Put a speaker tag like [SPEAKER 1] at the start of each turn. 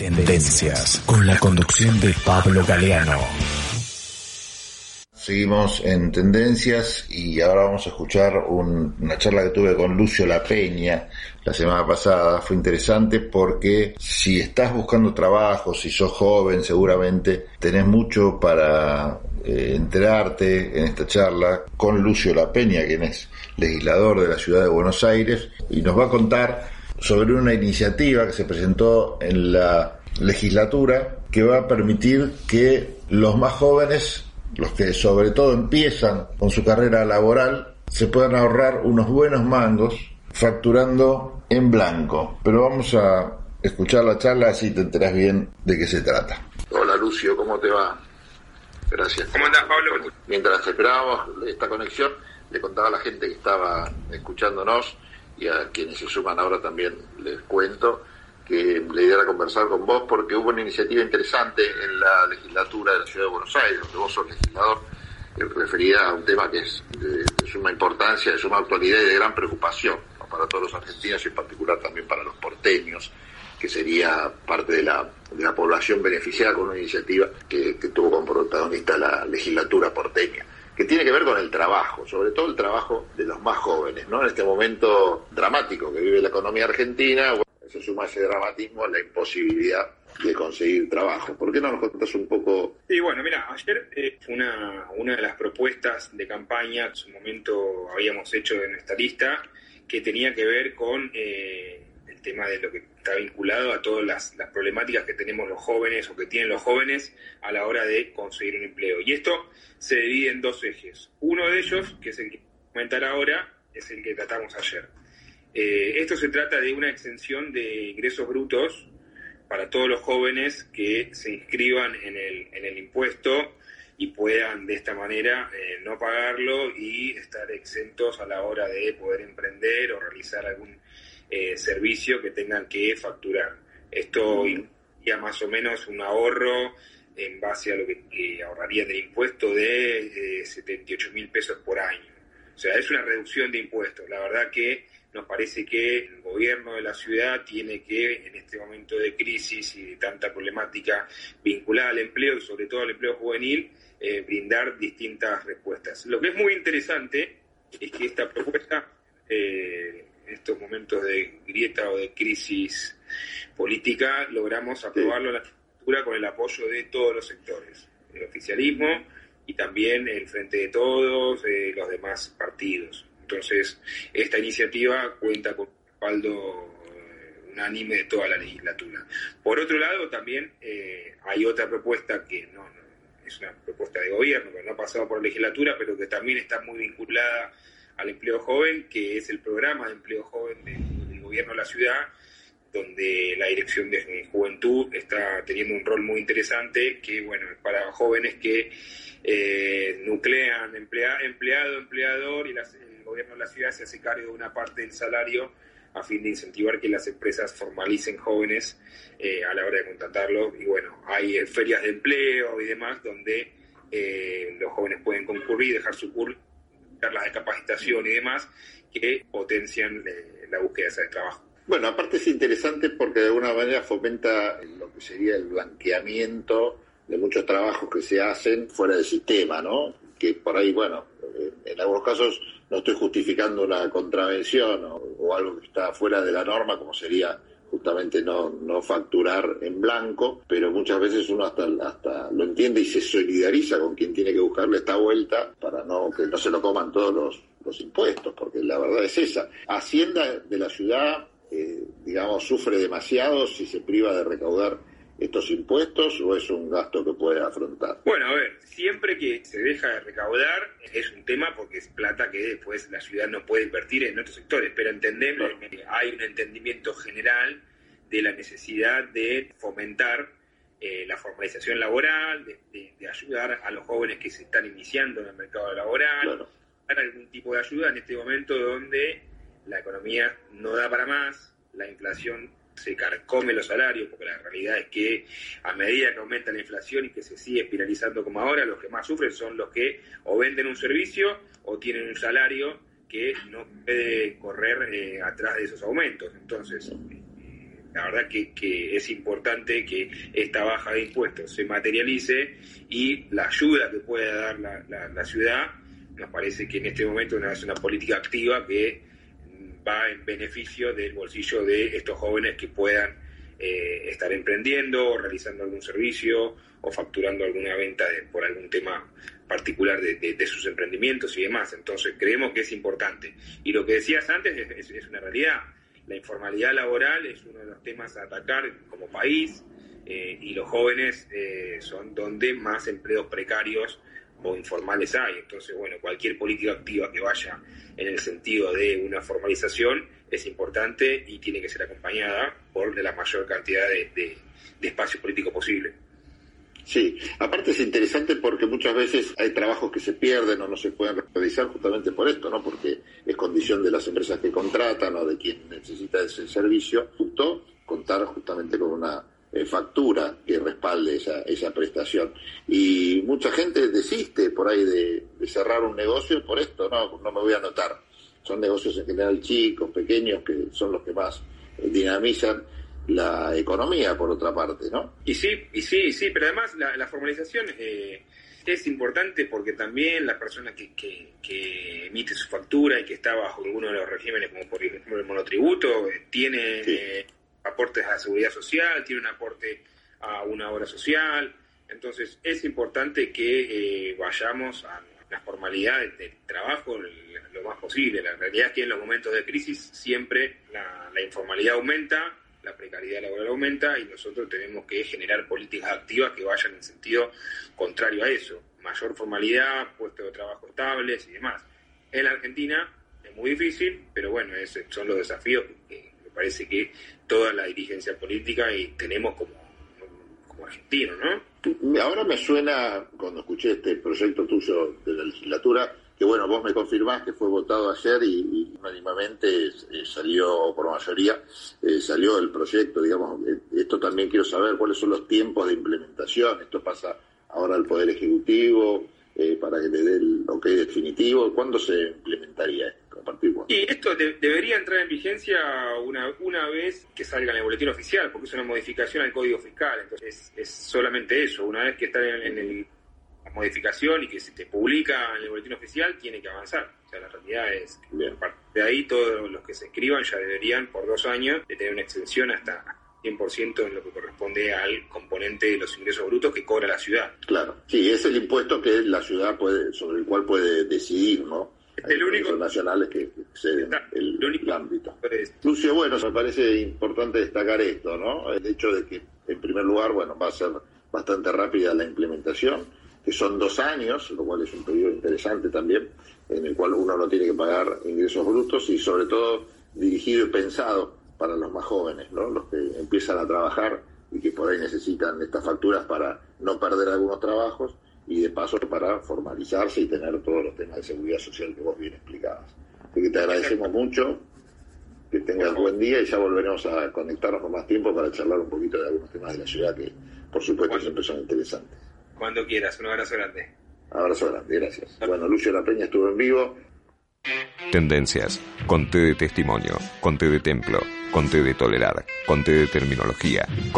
[SPEAKER 1] Tendencias, con la conducción de Pablo Galeano.
[SPEAKER 2] Seguimos en Tendencias y ahora vamos a escuchar una charla que tuve con Lucio La Peña la semana pasada. Fue interesante porque si estás buscando trabajo, si sos joven, seguramente tenés mucho para eh, enterarte en esta charla con Lucio La Peña, quien es legislador de la ciudad de Buenos Aires, y nos va a contar sobre una iniciativa que se presentó en la legislatura que va a permitir que los más jóvenes, los que sobre todo empiezan con su carrera laboral, se puedan ahorrar unos buenos mangos facturando en blanco. Pero vamos a escuchar la charla así te enterás bien de qué se trata. Hola Lucio, ¿cómo te va? Gracias.
[SPEAKER 3] ¿Cómo andás, Pablo?
[SPEAKER 2] Mientras esperábamos esta conexión, le contaba a la gente que estaba escuchándonos y a quienes se suman ahora también les cuento que le diera a conversar con vos porque hubo una iniciativa interesante en la legislatura de la Ciudad de Buenos Aires, donde vos sos legislador, eh, referida a un tema que es de, suma importancia, de suma actualidad y de gran preocupación para todos los argentinos y en particular también para los porteños, que sería parte de la, población beneficiada con una iniciativa que tuvo como protagonista la legislatura porteña que tiene que ver con el trabajo, sobre todo el trabajo de los más jóvenes, ¿no? En este momento dramático que vive la economía argentina, se suma ese dramatismo a la imposibilidad de conseguir trabajo. ¿Por qué no nos contás un poco?
[SPEAKER 3] Sí, bueno, mira, ayer eh, una, una de las propuestas de campaña, en su momento habíamos hecho en esta lista, que tenía que ver con eh, tema de lo que está vinculado a todas las, las, problemáticas que tenemos los jóvenes o que tienen los jóvenes a la hora de conseguir un empleo. Y esto se divide en dos ejes. Uno de ellos, que es el que comentar ahora, es el que tratamos ayer eh, esto se trata de una exención de ingresos brutos para todos los jóvenes que se inscriban en el, en el impuesto y puedan de esta manera eh, no pagarlo y estar exentos a la hora de poder emprender o realizar algún eh, servicio que tengan que facturar. Esto ya más o menos un ahorro en base a lo que, ahorrarían del impuesto de 78 mil pesos por año. O sea, es una reducción de impuestos. La verdad que nos parece que el gobierno de la ciudad tiene que, en este momento de crisis y de tanta problemática vinculada al empleo y sobre todo al empleo juvenil, eh, brindar distintas respuestas. Lo que es muy interesante es que esta propuesta, eh, en estos momentos de grieta o de crisis política, logramos aprobarlo en la estructura con el apoyo de todos los sectores, el oficialismo y también el Frente de Todos, eh, los demás partidos. Entonces, esta iniciativa cuenta con un respaldo eh, unánime de toda la legislatura. Por otro lado, también eh, hay otra propuesta que no, es una propuesta de gobierno, que no ha pasado por la legislatura, pero que también está muy vinculada al empleo joven, que es el programa de empleo joven del gobierno de la ciudad, donde la Dirección de Juventud está teniendo un rol muy interesante, que bueno, para jóvenes que eh, nuclean empleado, empleador y las, gobierno de la ciudad se hace cargo de una parte del salario a fin de incentivar que las empresas formalicen jóvenes eh, a la hora de contratarlos. Y bueno, hay eh, ferias de empleo y demás donde eh, los jóvenes pueden concurrir, dejar su curso, las de capacitación y demás, que potencian la búsqueda de trabajo.
[SPEAKER 2] Bueno, aparte es interesante porque de alguna manera fomenta lo que sería el blanqueamiento de muchos trabajos que se hacen fuera del sistema, ¿no? Que por ahí, bueno, en algunos casos no estoy justificando una contravención o, algo que está fuera de la norma, como sería justamente no, no facturar en blanco, pero muchas veces uno hasta, hasta lo entiende y se solidariza con quien tiene que buscarle esta vuelta para no que no se lo coman todos los, los impuestos, porque la verdad es esa. Hacienda de la ciudad, eh, digamos, sufre demasiado si se priva de recaudar estos impuestos o es un gasto que puede afrontar?
[SPEAKER 3] Bueno, a ver, siempre que se deja de recaudar es un tema porque es plata que después la ciudad no puede invertir en otros sectores, pero entendemos que hay un entendimiento general de la necesidad de fomentar eh, la formalización laboral, de, ayudar a los jóvenes que se están iniciando en el mercado laboral, dar algún tipo de ayuda en este momento donde la economía no da para más, la inflación se carcome los salarios, porque la realidad es que a medida que aumenta la inflación y que se sigue espiralizando como ahora, los que más sufren son los que o venden un servicio o tienen un salario que no puede correr eh, atrás de esos aumentos. Entonces, eh, la verdad que, es importante que esta baja de impuestos se materialice y la ayuda que pueda dar la, ciudad, nos parece que en este momento es una política activa que en beneficio del bolsillo de estos jóvenes que puedan eh, estar emprendiendo o realizando algún servicio o facturando alguna venta por algún tema particular de, sus emprendimientos y demás. Entonces creemos que es importante. Y lo que decías antes es, una realidad. La informalidad laboral es uno de los temas a atacar como país eh, y los jóvenes eh, son donde más empleos precarios o informales hay. Entonces, bueno, cualquier política activa que vaya en el sentido de una formalización es importante y tiene que ser acompañada por la mayor cantidad de, espacio político posible.
[SPEAKER 2] Sí, aparte es interesante porque muchas veces hay trabajos que se pierden o no se pueden realizar justamente por esto, ¿no? Porque es condición de las empresas que contratan o de quien necesita ese servicio, justo contar justamente con una eh, factura que respalde esa, esa prestación. Y mucha gente desiste por ahí de, cerrar un negocio por esto, no, no me voy a anotar. Son negocios en general chicos, pequeños, que son los que más eh, dinamizan la economía, por otra parte, ¿no?
[SPEAKER 3] Y sí, y sí, sí, pero además la, formalización eh, es importante porque también la persona que, que, emite su factura y que está bajo alguno de los regímenes, como por ejemplo el monotributo, tiene aportes a la seguridad social, tiene un aporte a una obra social. Entonces es importante que eh, vayamos a las formalidades de trabajo lo más posible. La realidad es que en los momentos de crisis siempre la, informalidad aumenta, la precariedad laboral aumenta y nosotros tenemos que generar políticas activas que vayan en sentido contrario a eso. Mayor formalidad, puestos de trabajo estables y demás. En la Argentina es muy difícil, pero bueno, esos son los desafíos que, parece que toda la dirigencia política y tenemos como, como argentino, ¿no?
[SPEAKER 2] Ahora me suena, cuando escuché este proyecto tuyo de la legislatura, que bueno, vos me confirmás que fue votado ayer y, unánimamente eh, salió, por mayoría, eh, salió el proyecto, digamos, eh, esto también quiero saber cuáles son los tiempos de implementación, esto pasa ahora al Poder Ejecutivo, para que le dé el ok definitivo, ¿cuándo se implementaría esto?
[SPEAKER 3] Y esto debería entrar en vigencia una, una vez que salga en el boletín oficial, porque es una modificación al Código Fiscal. Entonces es, solamente eso. Una vez que está en, el, la modificación y que se te publica en el boletín oficial, tiene que avanzar. O sea, la realidad es que de ahí todos los que se escriban ya deberían, por dos años, de tener una extensión hasta 100% en lo que corresponde al componente de los ingresos brutos que cobra la ciudad.
[SPEAKER 2] Claro, sí, es el impuesto que la ciudad puede, sobre el cual puede decidir, ¿no?
[SPEAKER 3] El único
[SPEAKER 2] nacionales que exceden el, único ámbito. Lucio, bueno, me parece importante destacar esto, ¿no? El hecho de que, en primer lugar, bueno, va a ser bastante rápida la implementación, que son dos años, lo cual es un periodo interesante también, en el cual uno no tiene que pagar ingresos brutos y sobre todo dirigido y pensado para los más jóvenes, ¿no? Los que empiezan a trabajar y que por ahí necesitan estas facturas para no perder algunos trabajos y de paso para formalizarse y tener todos los temas de seguridad social que vos bien explicabas. Así que te agradecemos mucho, que tengas buen día y ya volveremos a conectarnos con más tiempo para charlar un poquito de algunos temas de la ciudad que por supuesto siempre son interesantes.
[SPEAKER 3] Cuando quieras, un abrazo grande.
[SPEAKER 2] Abrazo grande, gracias. Bueno, Lucio La Peña estuvo en vivo.
[SPEAKER 1] Tendencias, conté de testimonio, conté de templo, conté de tolerar, conté de terminología,